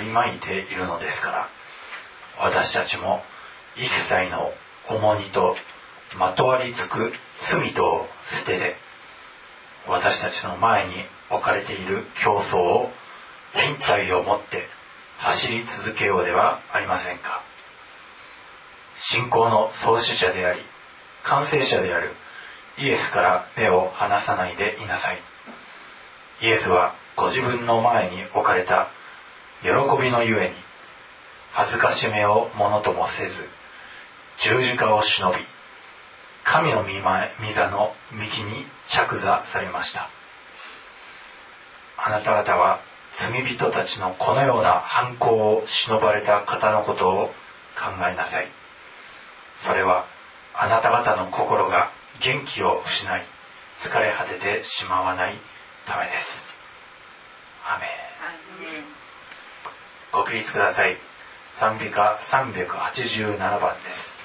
り巻いているのですから私たちも一切の重荷とまとわりつく罪とを捨てて私たちの前に置かれている競争を忍耐を持って走り続けようではありませんか。信仰の創始者であり完成者であるイエスから目を離さないでいなさい。イエスはご自分の前に置かれた喜びのゆえに恥ずかしめをものともせず十字架を忍び神の御前御座の右に着座されました。あなた方は罪人たちのこのような犯行を忍ばれた方のことを考えなさい。それはあなた方の心が元気を失い疲れ果ててしまわないためです。アメン。ご起立ください。賛美歌387番です。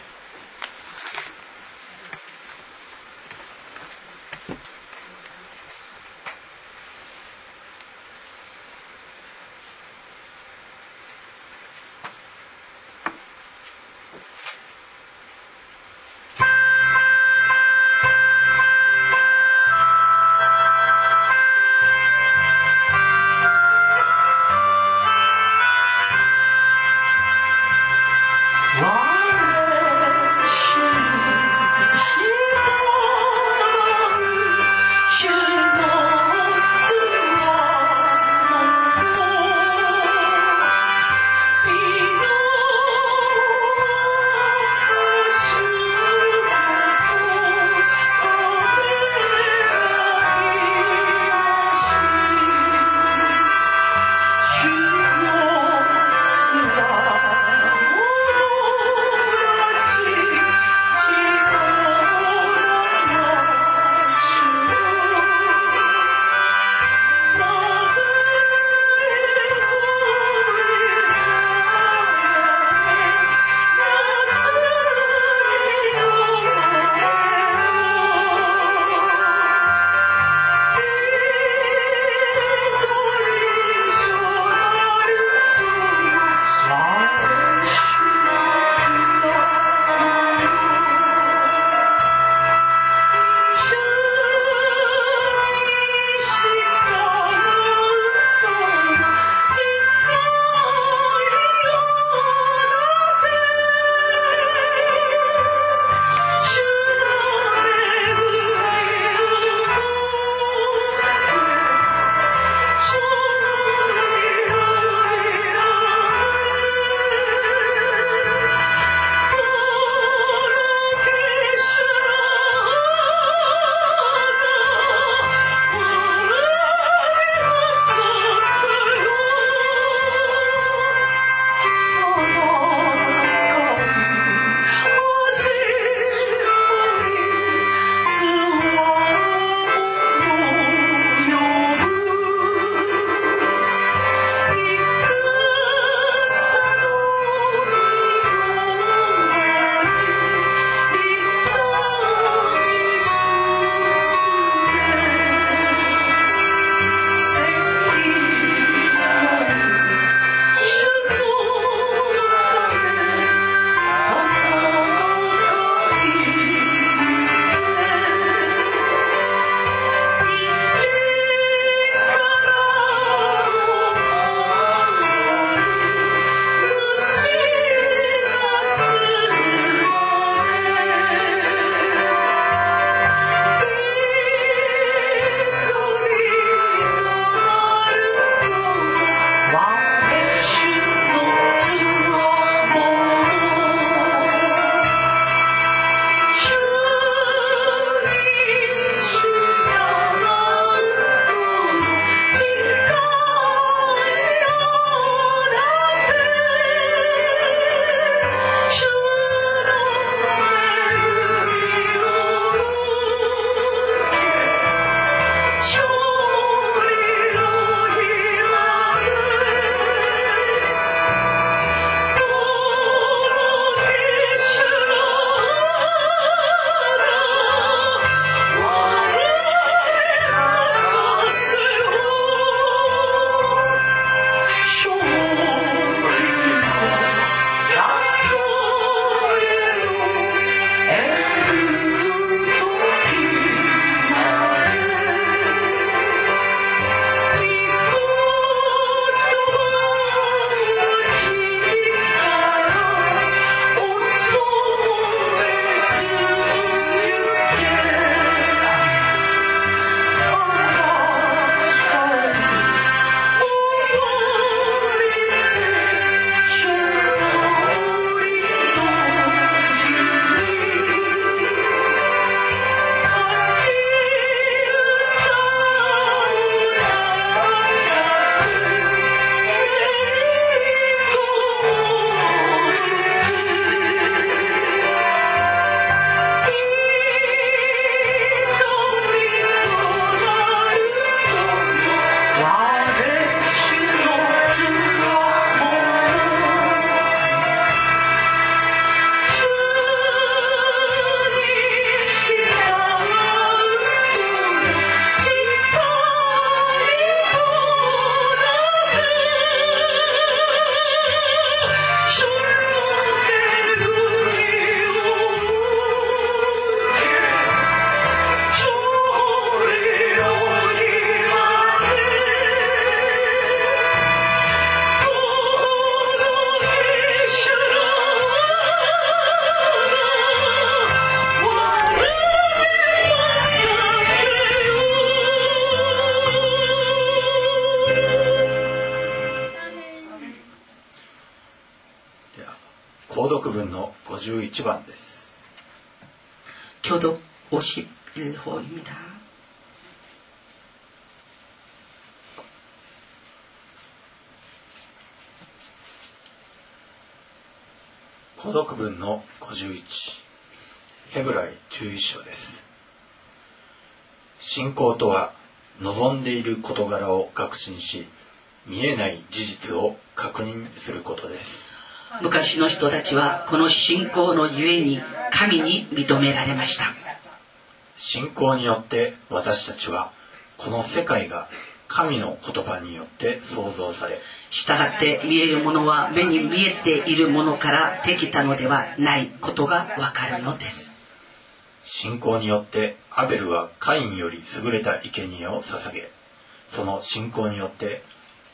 購読文の51ヘブライ11章です。信仰とは望んでいる事柄を確信し見えない事実を確認することです。昔の人たちはこの信仰のゆえに神に認められました。信仰によって私たちはこの世界が神の言葉によって創造され従って見えるものは目に見えているものからできたのではないことがわかるのです。信仰によってアベルはカインより優れた生贄を捧げその信仰によって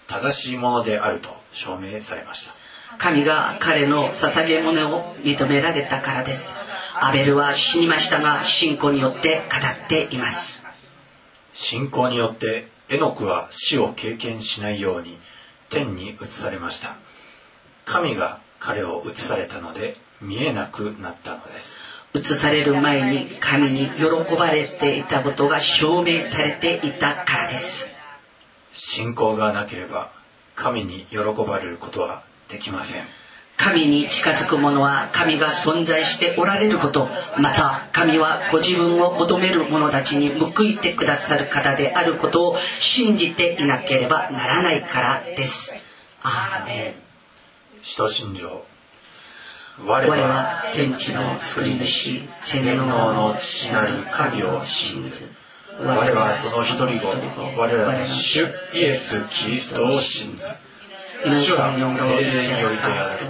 正しいものであると証明されました神が彼の捧げ物を認められたからです。アベルは死にましたが信仰によって語っています。信仰によってエノクは死を経験しないように天に移されました。神が彼を移されたので見えなくなったのです。移される前に神に喜ばれていたことが証明されていたからです。信仰がなければ神に喜ばれることはできません神に近づく者は神が存在しておられること、また神はご自分を求める者たちに報いてくださる方であることを信じていなければならないからです。アーメン。使徒信条我は天地の作り主、全全能の父なる神を信ず。我はその一人子我らの主イエス・キリストを信ず主は精霊によりとやる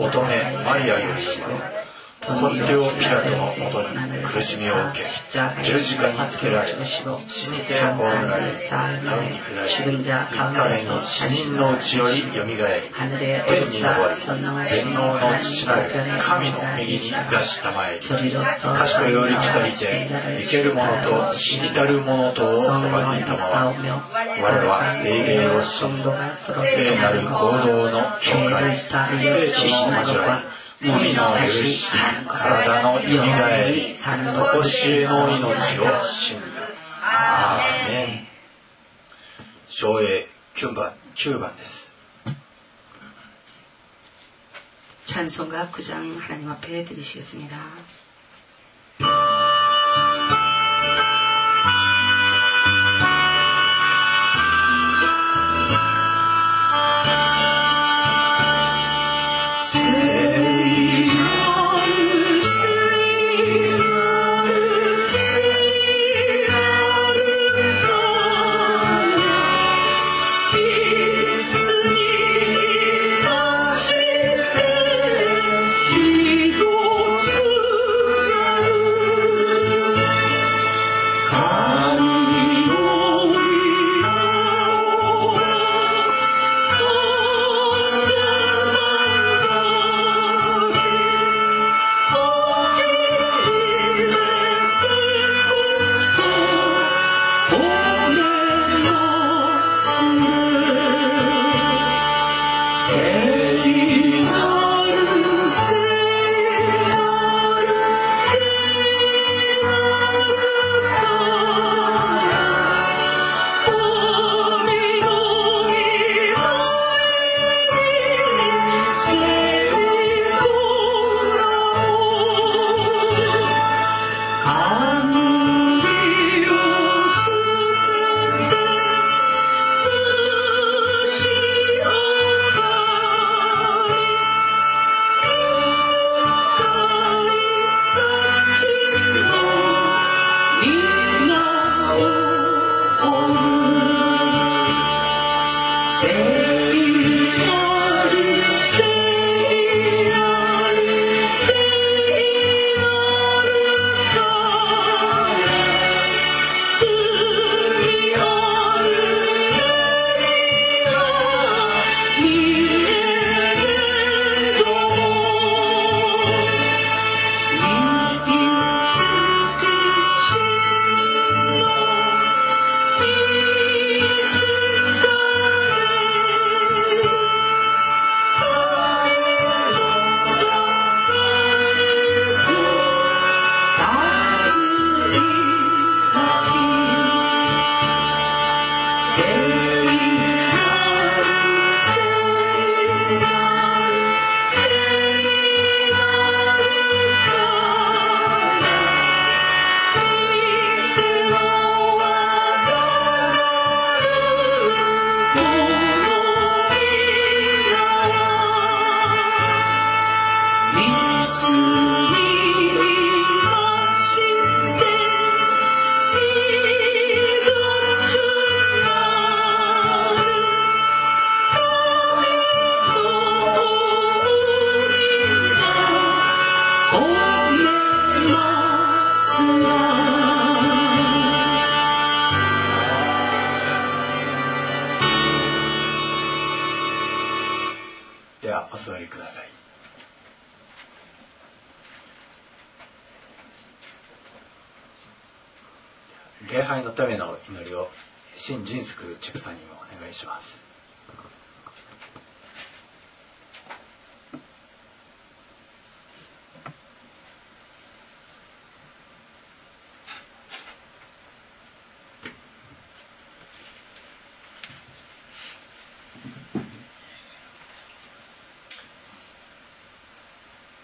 乙女マリアより生まれポンテオ・ピラトのもとに苦しみを受け十字架につけられ死にて葬られなおに下り3日目の死人のうちよりよみがえり天に昇り全能の父なる神の右に出したまえ。り賢より来たりて生ける者と死にたる者とをそばにいたまわ。我は精霊を信ず聖なる行動の教会。聖地の交わり。神の許し体のよみがえり残しへの命を信ずアーメン昭栄9番9番です 찬송가 9장 하나님 앞에 드리시겠습니다.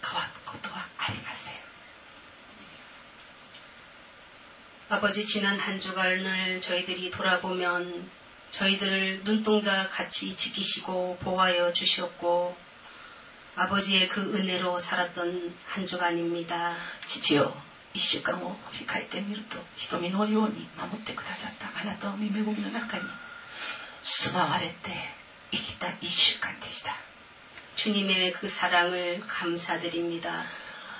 乾くことはありません。 아버지 지난 한 주간을 저희들이 돌아보면 저희들을 눈동자 같이 지키시고 보호하여 주셨고 아버지의 그 은혜로 살았던 한 주간입니다. 父よ、一週間を振り返ってみると、瞳のように守ってくださったあなたの御恵みの中に、住まわれて生きた一週間でした。 주님의 그 사랑을 감사드립니다.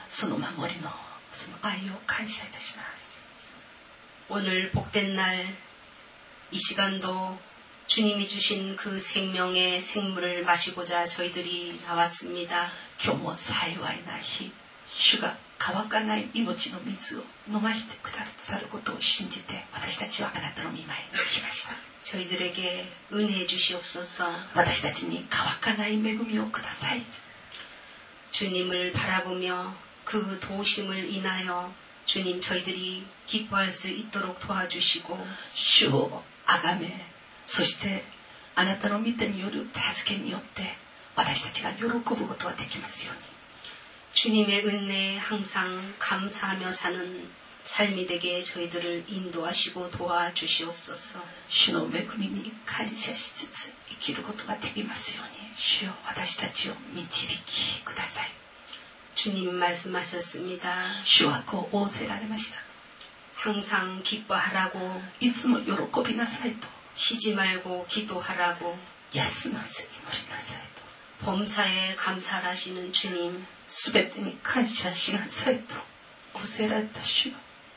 その守りの、その愛を感謝いたします。 오늘 복된 날 이 시간도 주님이 주신 그 생명의 생물을 마시고자 저희들이 나왔습니다. 今日も幸いな日、主が 乾かない命の水を飲ませてくださることを信じて、私たちはあなたの御前に来ました。 저희들에게 은혜 주시옵소서 私たちに乾かない恵みをください。 주님을 바라보며 그 도우심을 인하여 주님 저희들이 기뻐할 수 있도록 도와주시고 主をあがめ、そしてあなたの御手による助けによって、私たちが喜ぶことができますように。 주님의 은혜에 항상 감사하며 사는 삶이 되게 저희들을 인도하시고 도와주시옵소서. 신호의 국민이 가지샤시츠 이키를 고토가 되기마스요니 주여 와다시다지요 미치비키 구다사이. 주님 말씀하셨습니다. 주와고 오세라레 마시다. 항상 기뻐하라고. 이츠모 요로코비나사이도. 쉬지 말고 기도하라고. 야스마스 이노리나사이도. 범사에 감사하시는 주님. 수베테니 감사시간 사이도 오세라다시오.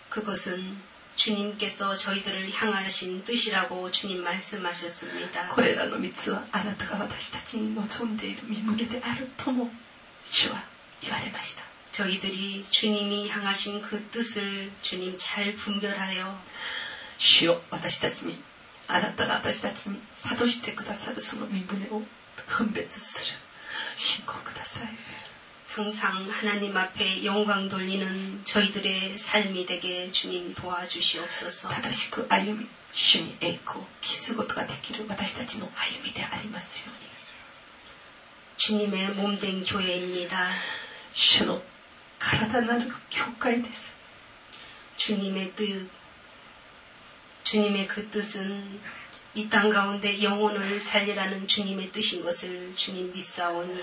그것은 주님께서 저희들을 향하신 뜻이라고 주님 말씀하셨습니다. 고레라노 미츠와 아나타가 와다시타치 노존데이르 미무리데 아르 토모 주와 이와레마시다. 저희들이 주님이 향하신 그 뜻을 주님 잘 분별하여 주여 와다시타치니 아나타가 와다시타치니 사도시테 쿠다사르 소노 미무레오 分別する信仰ください 항상 하나님 앞에 영광 돌리는 저희들의 삶이 되게 주님 도와주시옵소서. 正しく歩み主に栄光を期すことができる私たちの歩みでありますように 주님의 몸된 교회입니다. 主の体なる教会です 주님의 뜻, 주님의 그 뜻은 이 땅 가운데 영혼을 살리라는 주님의 뜻인 것을 주님 믿사오니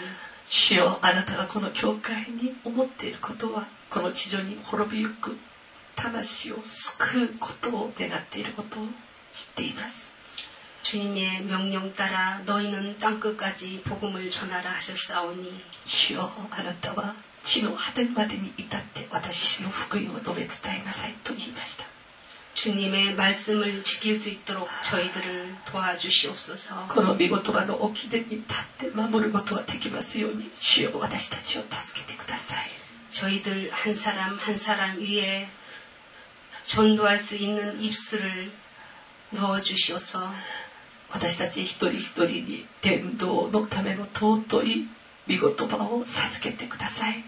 主よあなたがこの教会に思っていることはこの地上に滅びゆく魂を救うことを願っていることを知っています 주님의 명령 따라 너희는 땅끝까지 복음을 전하라 하셨사오니 主よあなたは地の果てまでに至って私の福音を述べ伝えなさいと言いました 주님의 말씀을 지킬 수 있도록 저희들을 도와주시옵소서. この御言葉の掟に立って守ることができますように主よ私たちを助けてください 저희들 한 사람 한 사람 위에 전도할 수 있는 입술을 넣어주시어서 私たち一人一人に伝道のための尊い御言葉を授けてください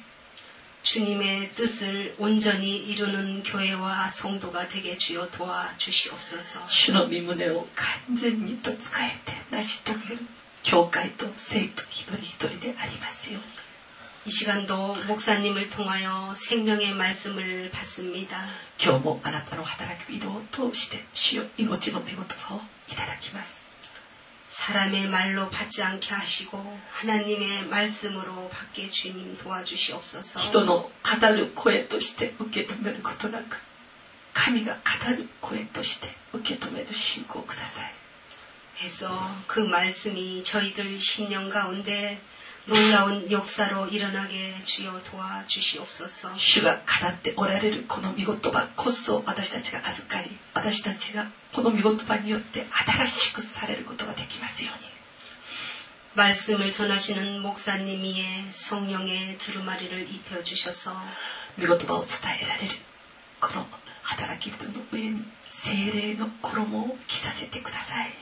주님의 뜻을 온전히 이루는 교회와 성도가 되게 주여 도와주시옵소서. 주님의 간절히 또 쓰여때 다시 또 교회 또 세입 히도리히도리데 아리마스요. 이 시간도 목사님을 통하여 생명의 말씀을 받습니다. 교모 아나타로 하다라기 위도 또 시대 쉬어 이곳지로 배고프고 이다다키마스. 사람의 말로 받지 않게 하시고 하나님의 말씀으로 받게 주님 도와주시옵소서. 人の語る声として受け止めることなく神が語る声として受け止める信仰をください 해서 그 말씀이 저희들 신령 가운데 놀라운 역사로 일어나게 주여 도와주시옵소서. 主が語っておられるこの御言葉こそ私たちが預かり私たちがこの御言葉によって新しくされることができますように 말씀을 전하시는 목사님 위에 성령의 두루마리를 입혀주셔서 御言葉を伝えられるこの働き人の上に精霊の衣を着させてください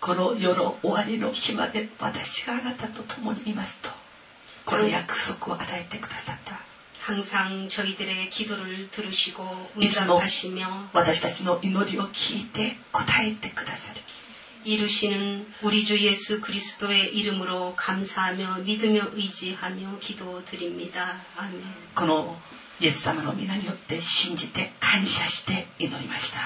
この世の終わりの日まで私があなたと共にいますとこの約束を与えてくださった 항상 저희들의 기도를 들으시고 이스모. 응답하시며 私たちの祈りを聞いて答えてくださる 이루시는 우리 주 예수 그리스도의 이름으로 감사하며 믿으며 의지하며 기도드립니다. 아멘. このイエス様の皆によって信じて感謝して祈りました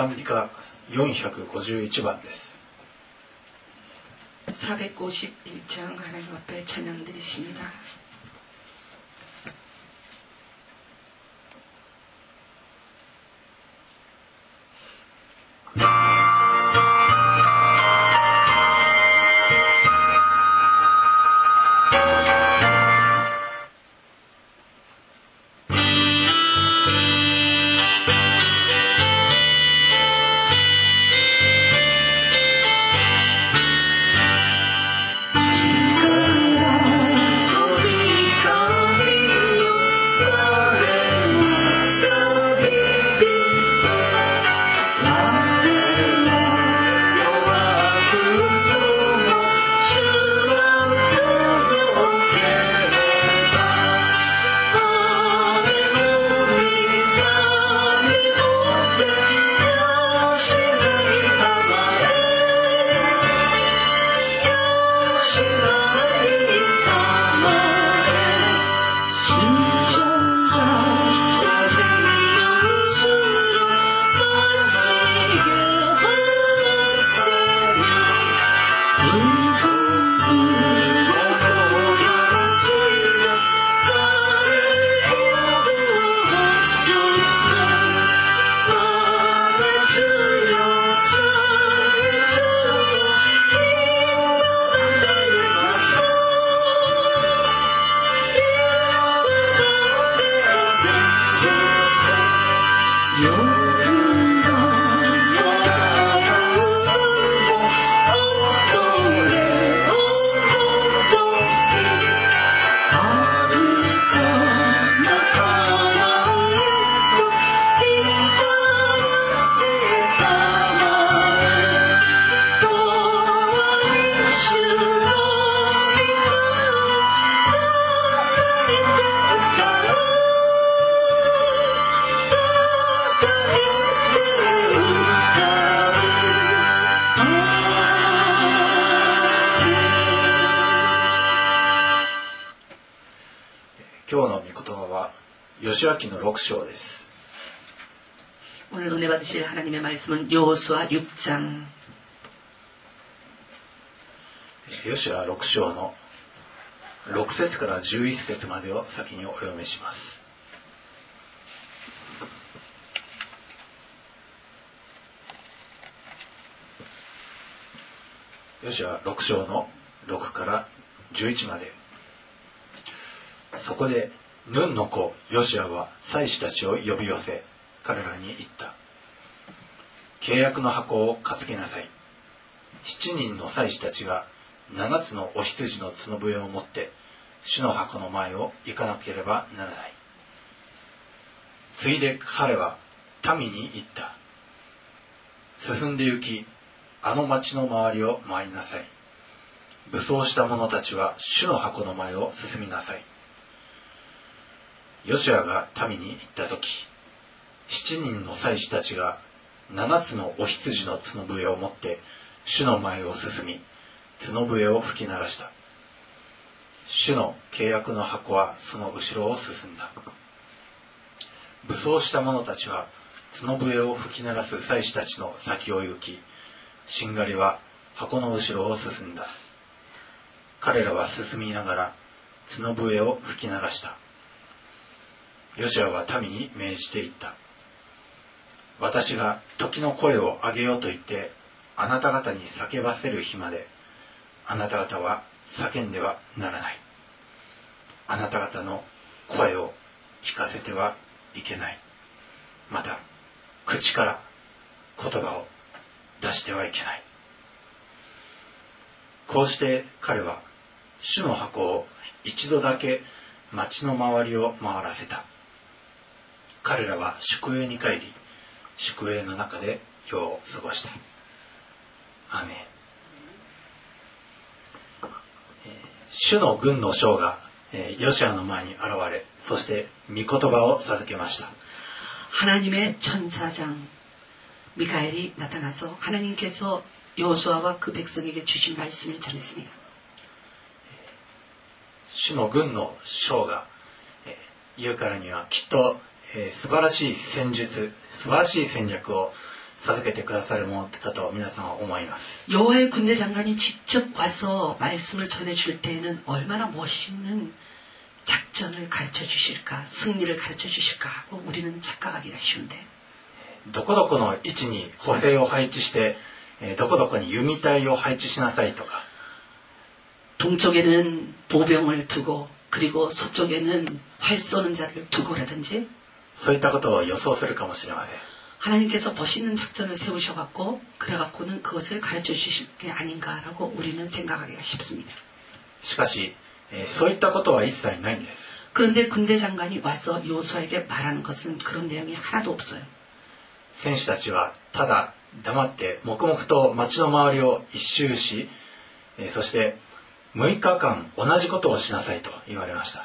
アーメン賛美歌451番です。 451장 하나님 앞에 찬양 드리십니다. 吉明の6章です 오늘 은혜 받으실 하나님의 말씀은 여호수아 6장 吉ア6章の6節から11節までを先にお読みします吉ア6章の6から11までそこで ヌンの子ヨシアは祭司たちを呼び寄せ彼らに言った。契約の箱を担ぎなさい。7人の祭司たちが7つのお羊の角笛を持って主の箱の前を行かなければならない。ついで彼は民に言った。進んで行きあの町の周りを回りなさい。武装した者たちは主の箱の前を進みなさい。ヨシュアが民に言った時7人の祭司たちが7つのお羊の角笛を持って主の前を進み角笛を吹き鳴らした。主の契約の箱はその後ろを進んだ。武装した者たちは角笛を吹き鳴らす祭司たちの先を行きしんがりは箱の後ろを進んだ。彼らは進みながら角笛を吹き鳴らした。ヨシアは民に命じていった。私が時の声を上げようと言ってあなた方に叫ばせる日まであなた方は叫んではならない。あなた方の声を聞かせてはいけない。また口から言葉を出してはいけない。こうして彼は主の箱を一度だけ町の周りを回らせた。彼らは宿営に帰り宿営の中で夜を過ごした。ア主の軍の将がヨシアの前に現れそして御言葉を授けました。하나님의천사장 미카엘이 나타나서 하나님께서수아와 그 백성에게 주신 말씀을 전했습니 다. 신의 군의 쇼가からにはきっとえー素晴らしい戦術素晴らしい戦略を授けてくださるものだと皆さんは思います 여호와의 군대 장관이 직접 와서 말씀을 전해줄 때에는 얼마나 멋있는 작전을 가르쳐 주실까, 승리를 가르쳐 주실까 하고 우리는 착각하기가 쉬운데 どこどこの位置に歩兵を配置して、えーどこどこに弓隊を配置しなさいとか 동쪽에는 보병을 두고 그리고 서쪽에는 활 쏘는 자를 두고라든지 そういったことを予想するかもしれません 하나님께서 멋있는 작전을 세우셔갖고 그래갖고는 그것을 가르쳐 주실 게 아닌가라고 우리는 생각하기가 쉽습니다. しかし、えーそういったことは一切ないんです 그런데 군대 장관이 와서 요수아에게 말하는 것은 그런 내용이 하나도 없어요. 戦士たちはただ黙って黙々と町の周りを一周し、えーそして6日間同じことをしなさいと言われました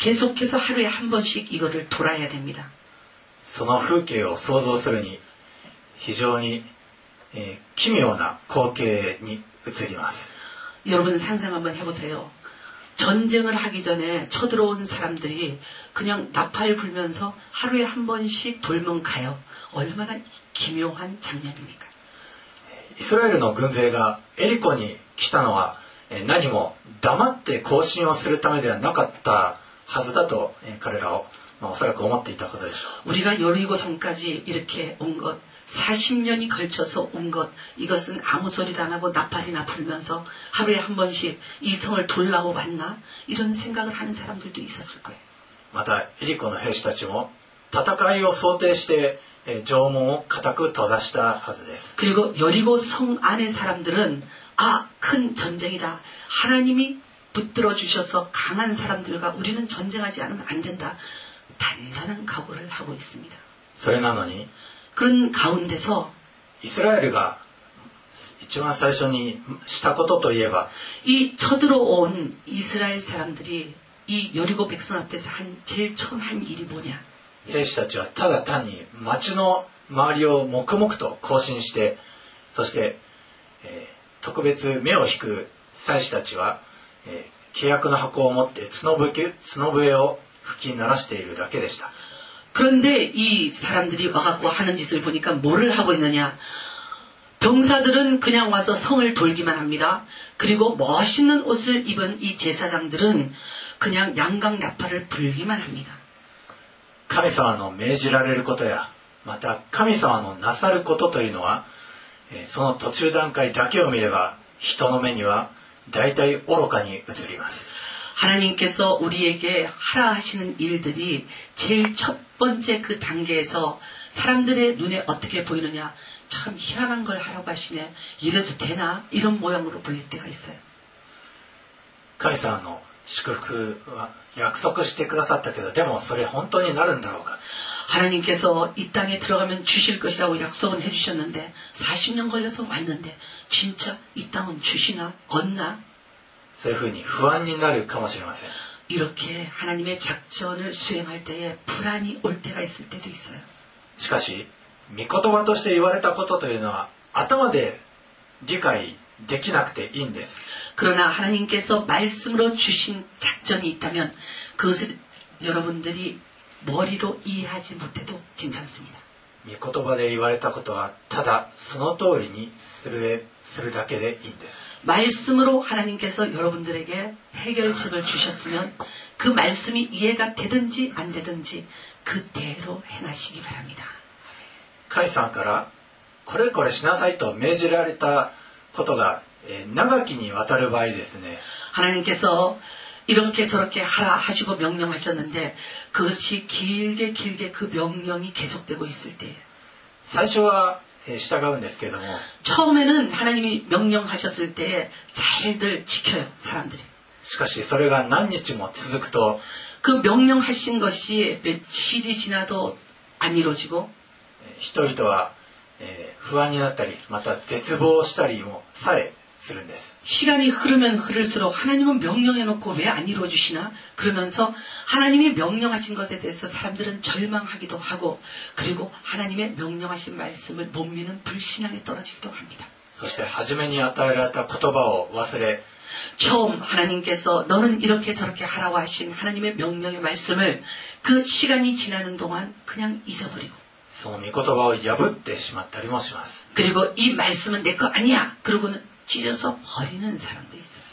계속해서 하루에 한 번씩 이거를 돌아야 됩니다. その風景を想像するに非常に、えー奇妙な光景に映ります 여러분 상상 한번 해보세요. 전쟁을 하기 전에 쳐들어온 사람들이 그냥 나팔 불면서 하루에 한 번씩 돌면 가요. 얼마나 기묘한 장면입니까? イスラエルの軍勢がエリコに来たのはえー何も黙って行進をするためではなかった はずだとえー彼らを、まあ、おそらく思っていたことでしょう 우리가 여리고성까지 이렇게 온 것, 40년이 걸쳐서 온 것, 이것은 아무 소리도 안 하고 나팔이나 불면서 하루에 한 번씩 이 성을 돌라고 왔나? 이런 생각을 하는 사람들도 있었을 거예요. またエリコの兵士たちも戦いを想定してえー城門を固く閉ざしたはずです 그리고 여리고 성 안의 사람들은 아, 큰 전쟁이다. 하나님이 붙들어 주셔서 강한 사람들과 우리는 전쟁하지 않으면 안 된다. 단단한 각오를 하고 있습니다. それなのに 그런 가운데서 イスラエルが一番最初にしたことといえば 이 쳐들어온 이스라엘 사람들이 이 여리고 백성 앞에서 한 제일 처음 한 일이 뭐냐? 兵士たちはただ単に町の周りを黙々と行進してそして、えー特別目を引く祭司たちは、 えー契約の箱を持って角笛角笛を吹き鳴らしているだけでした 그런데 이 사람들이 와갖고 하는 짓을 보니까 뭐를 하고 있느냐? 병사들은 그냥 와서 성을 돌기만 합니다. 그리고 멋있는 옷을 입은 이 제사장들은 그냥 양강 나팔을 불기만 합니다. 神様の命じられることやまた神様のなさることというのは、えーその途中段階だけを見れば人の目には 大体愚かに映ります 하나님께서 우리에게 하라 하시는 일들이 제일 첫 번째 그 단계에서 사람들의 눈에 어떻게 보이느냐? 참 희한한 걸 하라고 하시네. 이래도 되나? 이런 모양으로 보일 때가 있어요. 神様の祝福は約束してくださったけどでもそれ本当になるんだろうか 하나님께서 이 땅에 들어가면 주실 것이라고 약속은 해주셨는데 40년 걸려서 왔는데 진짜 이 땅은 주시나 얻나 そういうふうに不安になるかもしれません 이렇게 하나님의 작전을 수행할 때에 불안이 올 때가 있을 때도 있어요. しかし御言葉として言われたことというのは頭で理解できなくていいんです 그러나 하나님께서 말씀으로 주신 작전이 있다면 그것을 여러분들이 머리로 이해하지 못해도 괜찮습니다. 御言葉で言われたことはただその通りにする するだけでいいんです 말씀으로 하나님께서 여러분들에게 해결책을 주셨으면 그 말씀이 이해가 되든지 안 되든지 그대로 해나시기 바랍니다. 神様からこれこれしなさいと命じられたことが、えー長きにわたる場合ですね 하나님께서 이렇게 저렇게 하라 하시고 명령하셨는데 그것이 길게 길게 그 명령이 계속되고 있을 때 最初は、えー 従うんですけれども 처음에는 하나님이 명령하셨을 때 잘들 지켜요 사람들이 しかしそれが何日も続くと 그 명령하신 것이 며칠이 지나도 안 이루어지고 えー人々は、えー不安になったりまた絶望したりもさえ するんです 시간이 흐르면 흐를수록 하나님은 명령해놓고 왜 안 이루어주시나? 그러면서 하나님이 명령하신 것에 대해서 사람들은 절망하기도 하고 그리고 하나님의 명령하신 말씀을 못 믿는 불신앙에 떨어지기도 합니다. そして初めに与えられた言葉を忘れ 처음 하나님께서 너는 이렇게 저렇게 하라고 하신 하나님의 명령의 말씀을 그 시간이 지나는 동안 그냥 잊어버리고 その御言葉を破ってしまったりもします 그리고 이 말씀은 내 거 아니야. 그러고는 찢어서 버리는 사람도 있어요.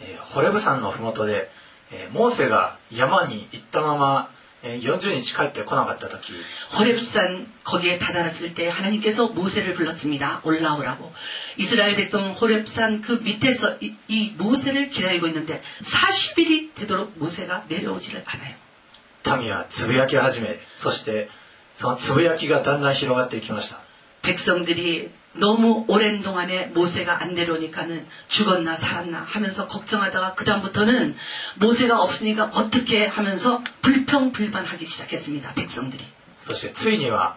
えーホレブ山の麓で、えーモーセが山に行ったまま、えー40日帰ってこなかった時 호렙산 거기에 다다랐을 때 하나님께서 모세를 불렀습니다. 올라오라고. 이스라엘 백성 호렙산 그 밑에서 이, 이 모세를 기다리고 있는데 40일이 되도록 모세가 내려오지를 않아요. 民はつぶやき始めそしてそのつぶやきがだんだん広がっていきました 백성들이 너무 오랜 동안에 모세가 안 내려오니까는 죽었나 살았나 하면서 걱정하다가 그다음부터는 모세가 없으니까 어떻게 하면서 불평불만하기 시작했습니다. 백성들이. そしてついには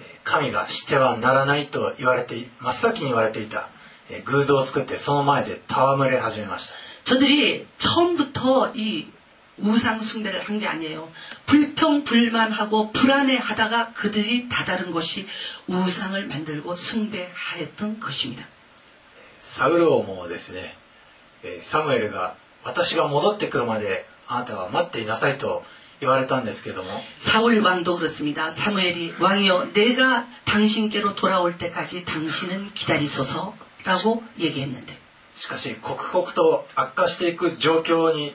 えー神がしてはならないと言われてい真っ先に言われていたえー偶像を作ってその前で戯れ始めました 저들이 처음부터 이 우상 숭배를 한 게 아니에요. 불평불만하고 불안해하다가 그들이 다다른 것이 우상을 만들고 숭배하였던 것입니다. サウル王もですねえーサムエルが私が戻ってくるまであなたは待っていなさいと言われたんですけども 사울 왕도 그렇습니다. 사무엘이 왕이여 내가 당신께로 돌아올 때까지 당신은 기다리소서라고 얘기했는데 しかし刻々と悪化していく状況に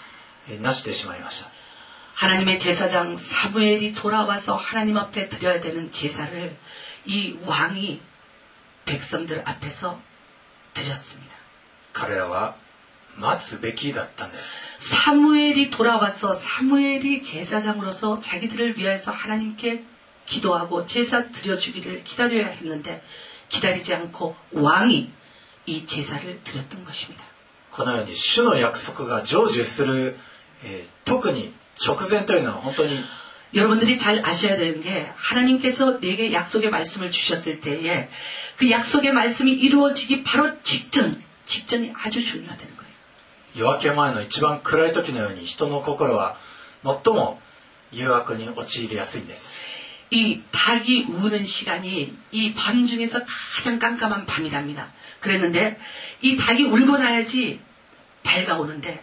なしてしまいました 하나님의 제사장 사무엘이 돌아와서 하나님 앞에 드려야 되는 제사를 이 왕이 백성들 앞에서 드렸습니다. 彼らは待つべきだったんです 사무엘이 돌아와서 사무엘이 제사장으로서 자기들을 위해서 하나님께 기도하고 제사 드려주기를 기다려야 했는데 기다리지 않고 왕이 이 제사를 드렸던 것입니다. このように主の約束が成就する、えー 特に直前というのは本当に 여러분들이 잘 아셔야 되는 게 하나님께서 내게 약속의 말씀을 주셨을 때에 그 약속의 말씀이 이루어지기 바로 직전, 직전이 아주 중요하다는 거예요. 夜明け前の一番暗い時のように人の心は最も誘惑に陥りやすいんです 이 닭이 우는 시간이 이 밤 중에서 가장 깜깜한 밤이랍니다. 그랬는데 이 닭이 울고 나야지 밝아오는데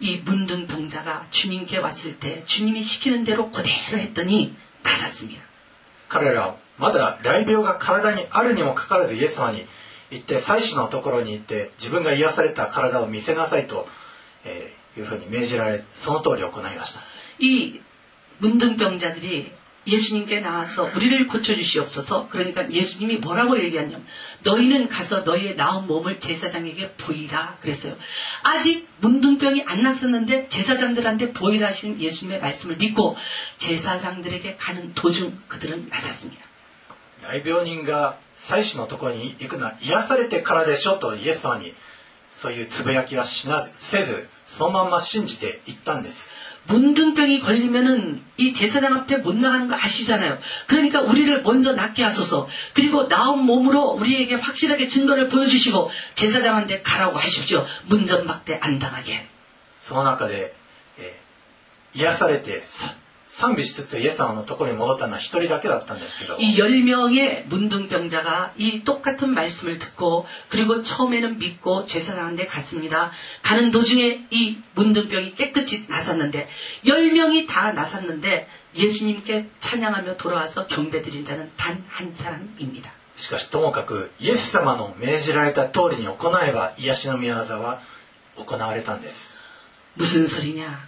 이 문둥병자가 주님께 왔을 때 주님이 시키는 대로 그대로 했더니 나섰습니다. 彼らはまだ来病が体にあるにもかかわらずイエス様に行って祭司のところに行って自分が癒された体を見せなさいと、えーいうふうに命じられその通り行いました 이 문둥병자들이 예수님께 나와서 우리를 고쳐주시옵소서. 그러니까 예수님이 뭐라고 얘기하냐면 너희는 가서 너희의 나은 몸을 제사장에게 보이라 그랬어요. 아직 문둥병이 안 났었는데 제사장들한테 보이라 하신 예수님의 말씀을 믿고 제사장들에게 가는 도중 그들은 나섰습니다. 来病人が祭司のところに行くのは癒されてからでしょとイエス様にそういうつぶやきはしなせずそのまんま信じて行ったんです 문둥병이 걸리면은 이 제사장 앞에 못 나가는 거 아시잖아요. 그러니까 우리를 먼저 낫게 하소서. 그리고 나온 몸으로 우리에게 확실하게 증거를 보여주시고 제사장한테 가라고 하십시오. 문전박대 안 당하게. その中で、えー癒されてさ 賛美しつつイエス様のところに戻ったのは一人だけだったんですけど 이 10명의 문둥병자가 이 똑같은 말씀을 듣고 그리고 처음에는 믿고 제사장한테 갔습니다. 가는 도중에 이 문둥병이 깨끗이 나섰는데 10명이 다 나섰는데 예수님께 찬양하며 돌아와서 경배드린 자는 단 한 사람입니다. しかしともかくイエス様の命じられた通りに行えば癒しの御業は行われたんです 무슨 소리냐?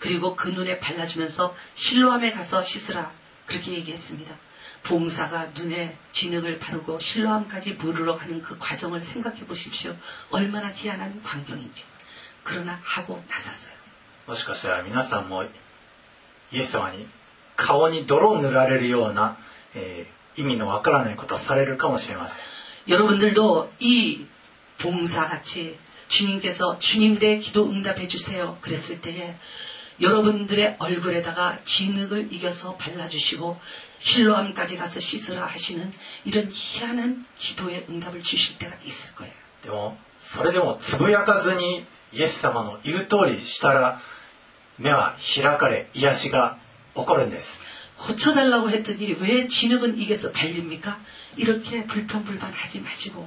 그리고 그 눈에 발라주면서 실로함에 가서 씻으라. 그렇게 얘기했습니다. 봉사가 눈에 진흙을 바르고 실로함까지 물으러 가는 그 과정을 생각해 보십시오. 얼마나 희한한 광경인지. 그러나 하고 나섰어요. もしかしたら皆さんもイエス様に顔に泥を塗られるような、えー意味のわからないことをされるかもしれません 여러분들도 이 봉사같이 주님께서 주님 내 기도 응답해 주세요. 그랬을 때에 여러분들의 얼굴에다가 진흙을 이겨서 발라주시고 실로함까지 가서 씻으라 하시는 이런 희한한 기도의 응답을 주실 때가 있을 거예요. でもそれでもつぶやかずにイエス様の言う通りしたら目は開かれ癒しが起こるんです 고쳐달라고 했더니 왜 진흙은 이겨서 발립니까? 이렇게 불평불만 하지 마시고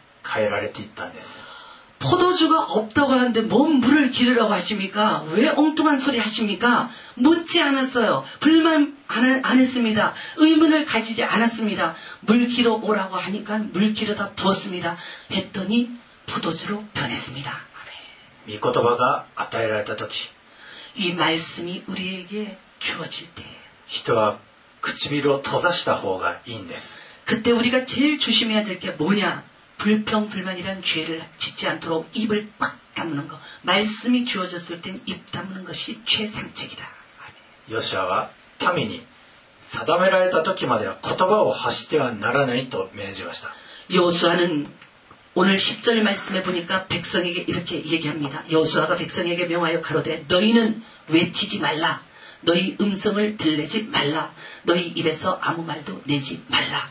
変えられていったんです 포도주가 없다고 하는데 뭔 물을 기르라고 하십니까? 왜 엉뚱한 소리 하십니까? 묻지 않았어요. 불만 안, 안 했습니다. 의문을 가지지 않았습니다. 물 기러 오라고 하니까 물 기러다 부었습니다. 했더니 포도주로 변했습니다. 御言葉が与えられた時 이 말씀이 우리에게 주어질 때 人は唇を閉ざした方がいいんです 그때 우리가 제일 조심해야 될 게 뭐냐? 불평불만이란 죄를 짓지 않도록 입을 꽉 다무는 거. 말씀이 주어졌을 땐 입 다무는 것이 최상책이다. ヨシュアは民に定められた時までは言葉を発してはならないと命じました 여호수아는 오늘 10절 말씀에 보니까 백성에게 이렇게 얘기합니다. 여호수아가 백성에게 명하여 가로되 너희는 외치지 말라. 너희 음성을 들내지 말라. 너희 입에서 아무 말도 내지 말라.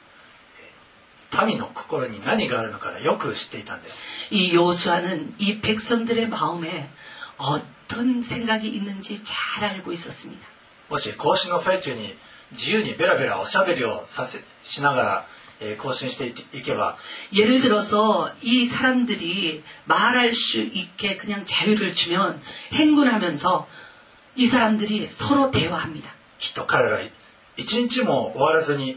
民の心に何があるのかよく知っていたんです 이 여호수아는 이 백성들의 마음에 어떤 생각이 있는지 잘 알고 있었습니다. もし更新の最中に自由にベラベラおしゃべりをさせしながら、えー更新していいけば 예를 들어서 이 사람들이 말할 수 있게 그냥 자유를 주면 행군하면서 이 사람들이 서로 대화합니다. きっと彼ら一日も終わらずに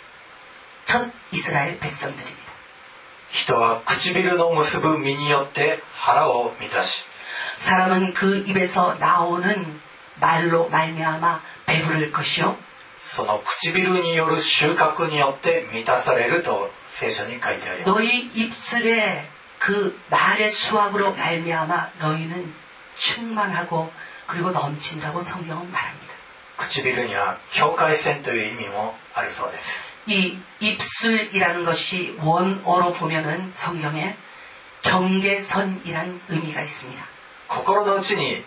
첫 이스라엘 백성들입니다. 人は唇の結ぶ身によって腹を満たし 사람은 그 입에서 나오는 말로 말미암아 배부를 것이요 その唇による収穫によって満たされると聖書に書いてあります 너희 입술에 그 말의 수확으로 말미암아 너희는 충만하고 그리고 넘친다고 성경은 말합니다. 唇には境界線という意味もあるそうです 이 입술이라는 것이 원어로 보면은 성경에 경계선이란 의미가 있습니다. 心の内に、えー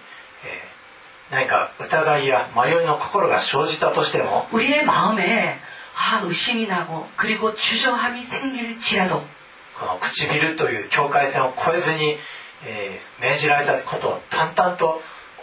何か疑いや迷いの心が生じたとしても 우리의 마음에 아 의심이 나고 그리고 주저함이 생길지라도 この唇という境界線を越えずに、えー命じられたことを淡々と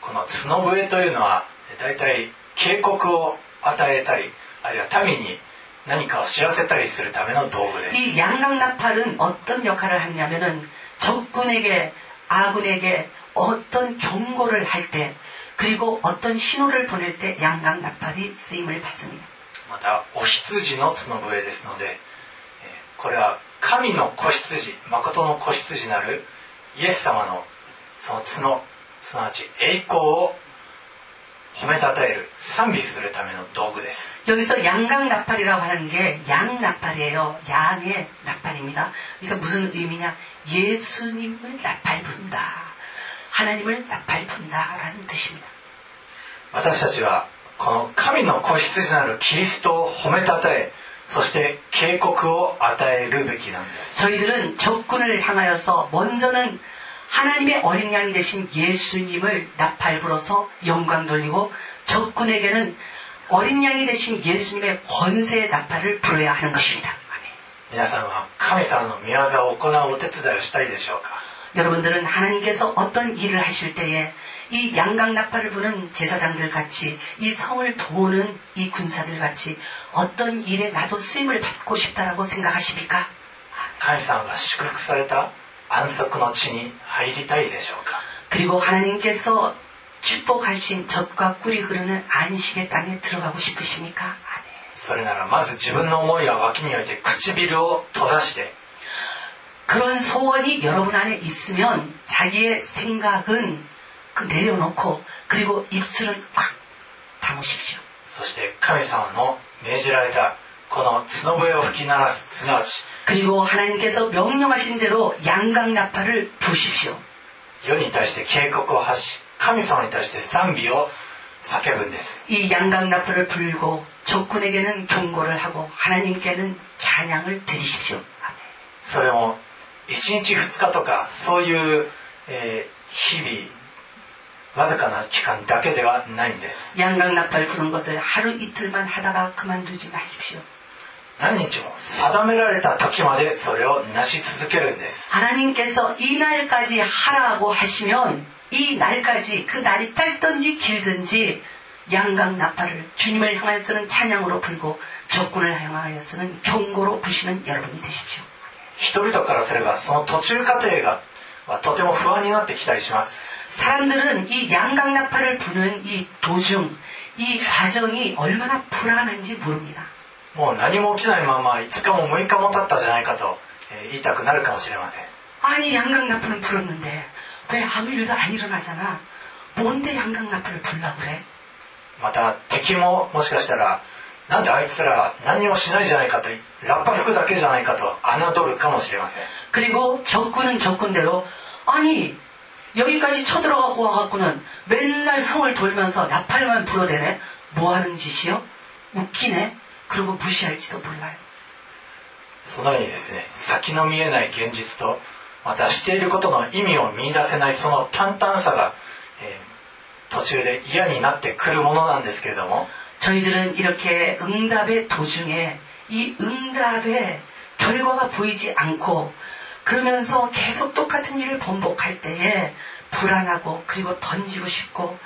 この角笛というのは大体警告を与えたりあるいは民に何かを知らせたりするための道具です 이 양강 나팔은 어떤 역할을 하냐면은 적군에게 아군에게 어떤 경고를 할 때 그리고 어떤 신호를 보낼 때 양각 나팔이 쓰임을 받습니다. またお羊の角笛ですのでえーこれは神の子羊誠の子羊なるイエス様のその角 すなわち栄光を褒めたたえる賛美するための道具です 여기서 양각 나팔이라고 하는 게 양 나팔이에요. 양의 나팔입니다. 그러니까 무슨 의미냐? 예수님을 나팔 분다. 하나님을 나팔 분다라는 뜻입니다. 私たちはこの神の子羊なるキリストを褒めたたえそして警告を与えるべきなんです 저희들은 적군을 향하여서 먼저는 하나님의 어린 양이 되신 예수님을 나팔 불어서 영광 돌리고 적군에게는 어린 양이 되신 예수님의 권세의 나팔을 불어야 하는 것입니다. 아멘. 皆さんは神様の御業を行うお手伝いをしたいでしょうか 여러분들은 하나님께서 어떤 일을 하실 때에 이 양각 나팔을 부는 제사장들 같이 이 성을 도우는 이 군사들 같이 어떤 일에 나도 쓰임을 받고 싶다라고 생각하십니까? 神様が祝福された安息の地に 入りたいでしょうか 그리고 하나님께서 축복하신 젖과 꿀이 흐르는 안식의 땅에 들어가고 싶으십니까? 아멘. それならまず自分の思いは脇に置いて唇を閉ざして 그런 소원이 여러분 안에 있으면 자기의 생각은 그 내려놓고 그리고 입술은 꽉 담으십시오. そして神様の命じられたこの角笛を吹き鳴らすすなわち 그리고 하나님께서 명령하신 대로 양각 나팔을 부십시오. 世に対して警告を発し神様に対して賛美を叫ぶんです 이 양각 나팔을 불고 적군에게는 경고를 하고 하나님께는 찬양을 드리십시오. 아멘. それも1日2日とかそういう、えー日々わずかな期間だけではないんです 양각 나팔 부는 것을 하루 이틀만 하다가 그만두지 마십시오. 何日も定められた時までそれをなし続けるんです 하나님께서 이 날까지 하라고 하시면 이 날까지 그 날이 짧든지 길든지 양각 나팔을 주님을 향하여서는 찬양으로 불고 적군을 향하여서는 경고로 부시는 여러분이 되십시오. 人々からすればその途中過程がはとても不安になってきたりします 사람들은 이 양각 나팔을 부는 이 도중, 이 과정이 얼마나 불안한지 모릅니다. もう何も起きないまま5日も6日も経ったじゃないかとえー言いたくなるかもしれません 아니 양각 나팔은 불었는데 왜 아무 일도 안 일어나잖아. 뭔데 양각 나팔을 불라 그래? また敵ももしかしたらなんであいつら何もしないじゃないかとラッパ吹くだけじゃないかと侮るかもしれません 그리고 적군은 적군대로 아니 여기까지 쳐들어가고 와갖고는 맨날 성을 돌면서 나팔만 불어대네 뭐 하는 짓이요? 웃기네 그리고 무시할지도 몰라요 そのようにですね先の見えない現実とまたしていることの意味を見出せないその淡々さが、えー途中で嫌になってくるものなんですけれども 저희들은 이렇게 응답의 도중에 이 응답의 결과가 보이지 않고 그러면서 계속 똑같은 일을 번복할 때에 불안하고 그리고 던지고 싶고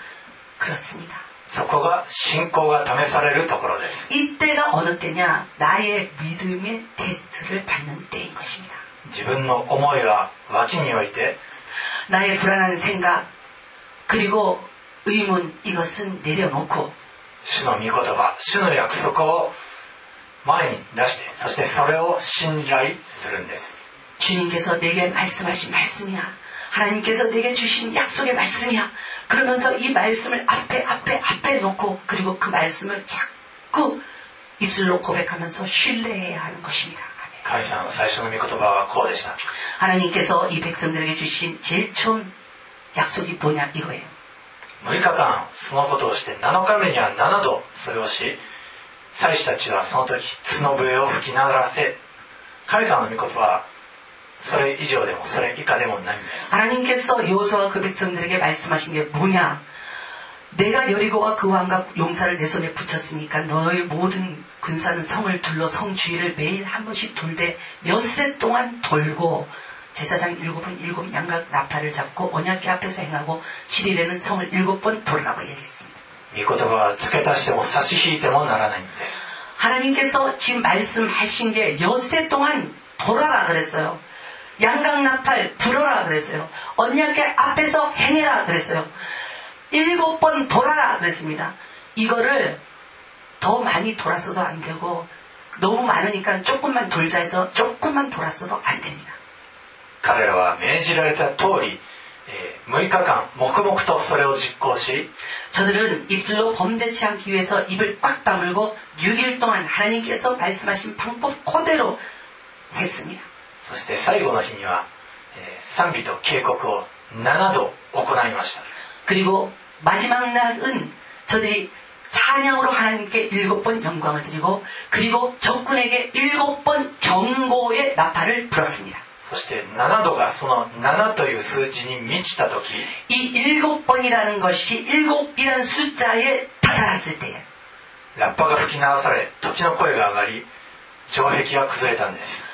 그렇습니다. そこが信仰が試されるところです 이때가 어느 때냐? 나의 믿음의 테스트를 받는 때인 것입니다. 自分の思いは脇に置いて 나의 불안한 생각 그리고 의문 이것은 내려놓고 主の御言葉主の約束を前に出してそしてそれを信頼するんです 주님께서 내게 말씀하신 말씀이야. 하나님께서 내게 주신 약속의 말씀이야. 그러면서 이 말씀을 앞에 앞에 앞에 놓고 그리고 그 말씀을 자꾸 입술로 고백하면서 신뢰해야 하는 것입니다. 아멘. 神様の最初の御言葉はこうでした 하나님께서 이 백성들에게 주신 제일 처음 약속이 뭐냐 이거예요. 6日間そのことをして7日目には7度それをし祭司たちはその時角笛を吹き鳴らせ神様の御言葉は それ以上でもそれ以下でもないんです 하나님께서 여호수아와 그 백성들에게 말씀하신 게 뭐냐? 내가 여리고와 그 왕과 용사를 내 손에 붙였으니까 너희 모든 군사는 성을 둘러 성 주위를 매일 한 번씩 돌되 엿새 동안 돌고 제사장 일곱은 일곱 양각 나팔을 잡고 언약궤 앞에서 행하고 7일에는 성을 일곱 번 돌라고 얘기했습니다. 御言葉は付け足しても差し引いてもならないんです 하나님께서 지금 말씀하신 게 엿새 동안 돌아라 그랬어요. 양각 나팔 불어라 그랬어요. 언약궤 앞에서 행해라 그랬어요. 일곱 번 돌아라 그랬습니다. 이거를 더 많이 돌았어도 안 되고 너무 많으니까 조금만 돌자 해서 조금만 돌았어도 안 됩니다. 彼らは命じられた通り、えー6日間黙々とそれを実行し 저들은 입술로 범죄치 않기 위해서 입을 꽉 다물고 6일 동안 하나님께서 말씀하신 방법 그대로 했습니다. そして最後の日には、えー賛美と警告を7度行いました 그리고 마지막 날은 저들이 찬양으로 하나님께 일곱 번 영광을 드리고 그리고 적군에게 일곱 번 경고의 나팔을 불었습니다. そして7度がその7という数字に満ちた時 이 일곱 번이라는 것이 일곱이라는 숫자에 다다랐을 때에 ラッパが吹き鳴らされ時の声が上がり城壁が崩れたんです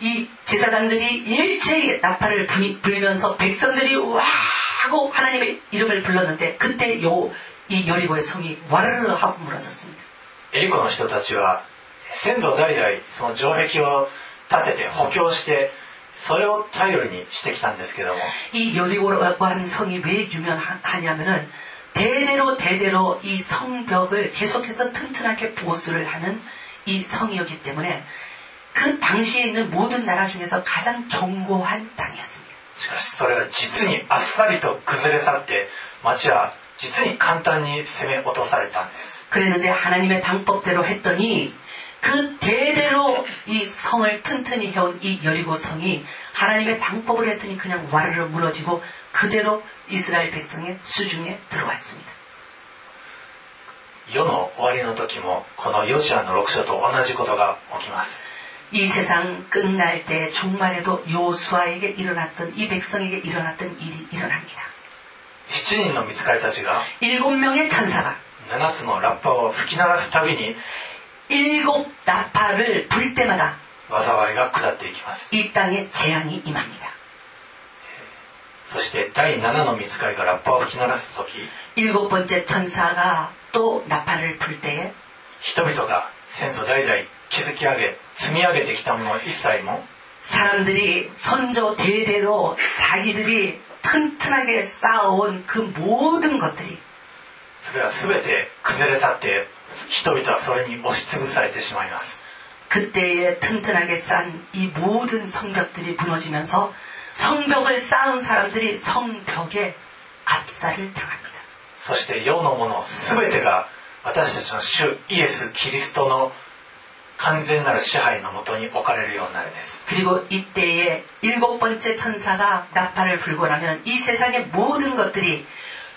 이 제사장들이 일체의 나팔을 불- 불면서 백성들이 와 하고 하나님의 이름을 불렀는데 그때 요 이 여리고의 성이 와르르 하고 물어섰습니다. エリコの人たちは先祖代々その城壁を建てて補強してそれを頼りにしてきたんですけども 이 여리고라고 하는 성이 왜 유명하냐면은 대대로 대대로 이 성벽을 계속해서 튼튼하게 보수를 하는 이 성이었기 때문에 그 당시에 있는 모든 나라 중에서 가장 견고한 땅이었습니다. しかしそれは実にあっさりと崩れ去って町は実に簡単に攻め落とされたんです 그랬는데 하나님의 방법대로 했더니 그 대대로 이 성을 튼튼히 해온 이 여리고 성이 하나님의 방법을 했더니 그냥 와르르 무너지고 그대로 이스라엘 백성의 수중에 들어왔습니다. 世の終わりの時もこのヨシアの6章と同じことが起きます 이 세상 끝날 때 종말에도 요수아에게 일어났던 이 백성에게 일어났던 일이 일어납니다. 7人の見つかりたちが 일곱 명의 천사가 7つのラッパを吹き鳴らすたびに 일곱 나팔을 불 때마다 災いが下っていきます 이 땅에 재앙이 임합니다. そして第7の見つかりがラッパを吹き鳴らす時 일곱 번째 천사가 또 나팔을 불 때에 人々が先祖代々 築き上げ積み上げてきたもの一切も 사람들이 선조 대대로 자기들이 튼튼하게 쌓아온 그 모든 것들이 それは全て崩れ去って人々はそれに押しつぶされてしまいます 그때에 튼튼하게 쌓은 이 모든 성벽들이 무너지면서 성벽을 쌓은 사람들이 성벽에 압살을 당합니다. そして世のもの全てが私たちの主イエス・キリストの 完全なる支配のもとに置かれるようになるんです 그리고 이때에 일곱 번째 천사가 나팔을 불고 나면 이 세상의 모든 것들이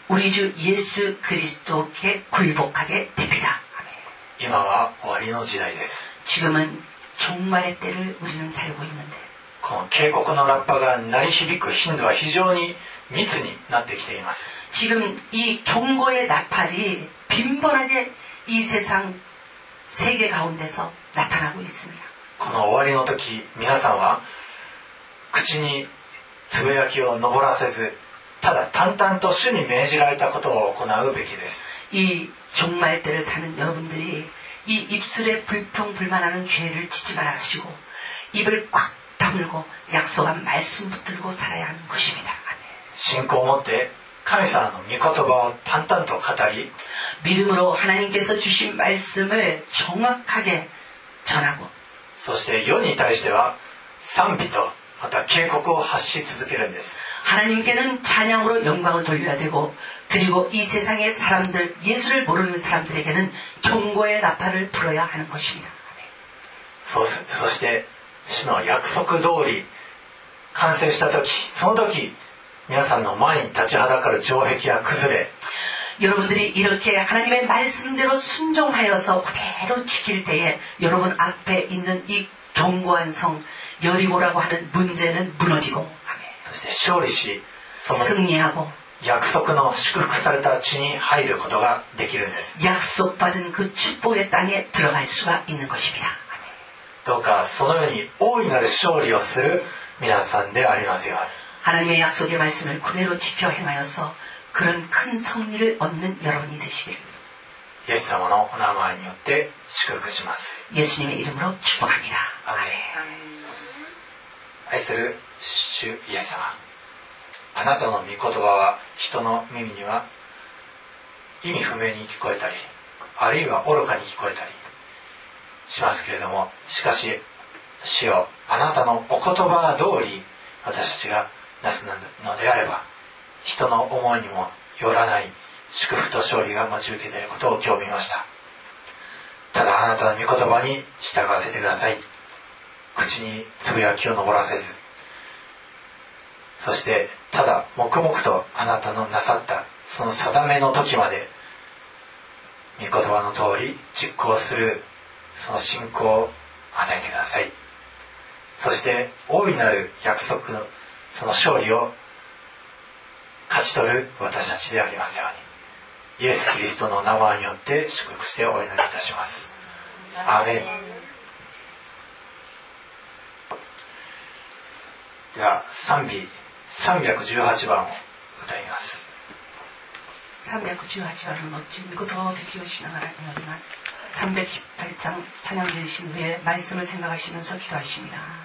우리 주 예수 그리스도께 굴복하게 됩니다. 아멘. 今は終わりの時代です 지금은 종말의 때를 우리는 살고 있는데 この警告のラッパが鳴り響く頻度は非常に密になってきています 지금 이 경고의 나팔이 빈번하게 이 세상 세계 가운데서 나타나고 있습니다. この終わりの時皆さんは口につぶやきを登らせずただ淡々と主に命じられたことを行うべきです 이 종말 때를 사는 여러분들이 이 입술에 불평불만하는 죄를 짓지 말으시고 입을 꽉 다물고 약속한 말씀 붙들고 살아야 하는 것입니다. 아멘. 信仰を持って 神様の御言葉を淡々と語り 믿음으로 하나님께서 주신 말씀을 정확하게 전하고 そして世に対しては賛美とまた警告を発し続けるんです 하나님께는 찬양으로 영광을 돌려야 되고 그리고 이 세상의 사람들 예수를 모르는 사람들에게는 경고의 나팔을 불어야 하는 것입니다. そうすそして主の約束通り完成した時その時 皆さんの前に立ちはだかる城壁が崩れ 여러분들이 이렇게 하나님의 말씀대로 순종하여서 그대로 지킬 때에 여러분 앞에 있는 이 견고한 성 여리고라고 하는 문제는 무너지고 아멘. そして勝利しその 승리하고 約束の祝福された地に入ることができるんです 약속받은 그 축복의 땅에 들어갈 수가 있는 것입니다. 아멘. どうかそのように大いなる勝利をする皆さんでありますように 하나님의 약속의 말씀을 그대로 지켜 행하여서 그런 큰 성리를 얻는 여러분이 되시길 イエス様のお名前によって祝福します 예수님의 이름으로 축복합니다. 아멘. 愛する主イエス様 あなたの御言葉は人の耳には意味不明に聞こえたりあるいは愚かに聞こえたりしますけれどもしかし主よあなたのお言葉通り私たちが なすのであれば人の思いにもよらない祝福と勝利が待ち受けていることを今日見ました。ただあなたの御言葉に従わせてください。口につぶやきを登らせず。そしてただ黙々とあなたのなさったその定めの時まで御言葉の通り実行するその信仰を与えてください。そして大いなる約束のその勝利を勝ち取る私たちでありますようにイエス・キリストの名前によって祝福してお祈りいたしますアーメンでは賛美318番を歌います318番の後御言葉を適用しながら祈ります 318장 찬양 들으신 후에 말씀을 생각하시면서 기도하십니다.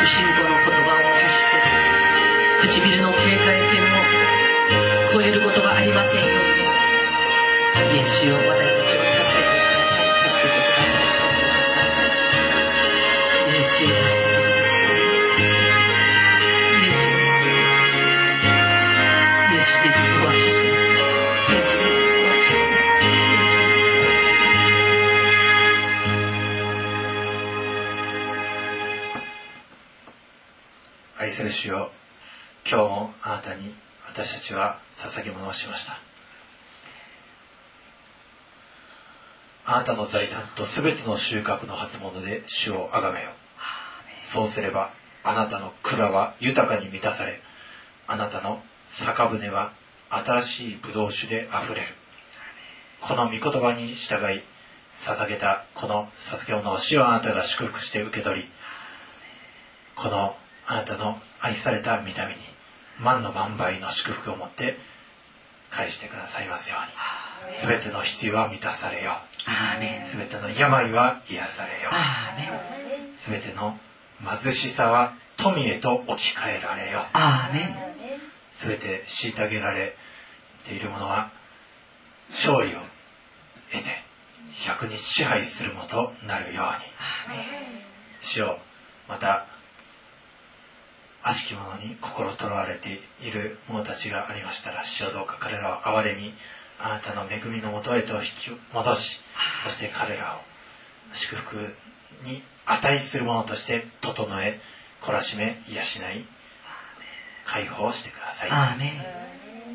不信徒の言葉を決して唇の警戒線を超えることがありませんように。イエスよ私捧げ物をしました。あなたの財産と全ての収穫の初物で主をあがめよそうすればあなたの蔵は豊かに満たされあなたの酒舟は新しいブドウ酒であふれる。この御言葉に従い捧げたこの捧げ物を主よあなたが祝福して受け取りこのあなたの愛された見た目に万の万倍の祝福を持って返してくださいますように。すべての必要は満たされよ。すべての病は癒されよ。すべての貧しさは富へと置き換えられよ。すべて虐げられているものは勝利を得て百に支配するものとなるように。主よまた悪しき者に心とらわれている者たちがありましたら主よどうか彼らを憐れみあなたの恵みのもとへと引き戻しそして彼らを祝福に値するものとして整え懲らしめ養い解放してください.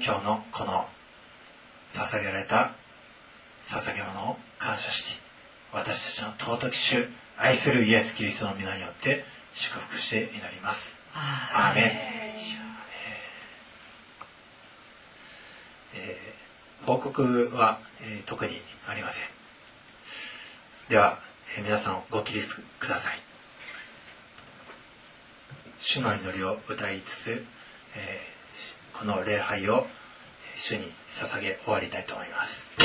今日のこの捧げられた捧げ物を感謝し私たちの尊き主愛するイエス・キリストの皆によって祝福して祈りますアーメン、えー報告は、えー特にありません。では、えー皆さんご起立ください。主の祈りを歌いつつ、えーこの礼拝を主に捧げ終わりたいと思います「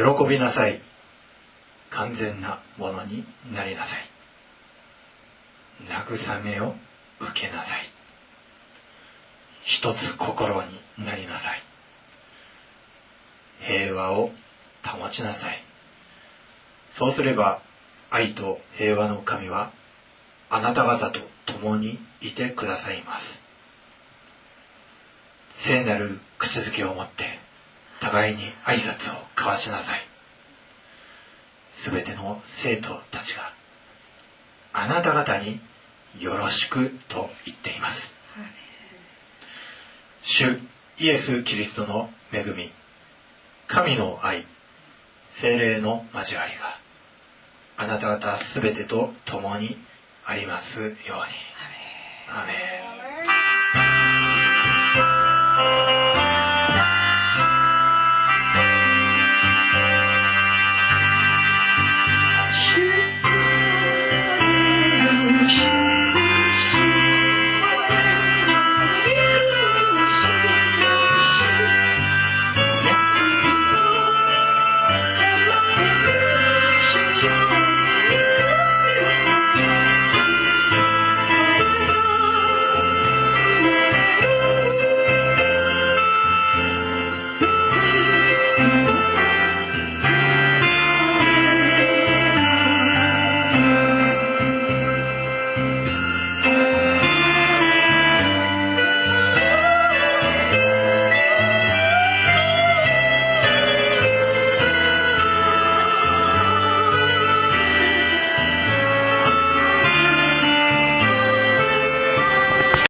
喜びなさい。完全なものになりなさい。慰めを受けなさい。一つ心になりなさい。平和を保ちなさい。そうすれば愛と平和の神はあなた方と共にいてくださいます。聖なる口づけを持って互いに挨拶を交わしなさい。すべての生徒たちがあなた方によろしくと言っています。主イエス・キリストの恵み神の愛精霊の交わりがあなた方すべてと共にありますように。アーメン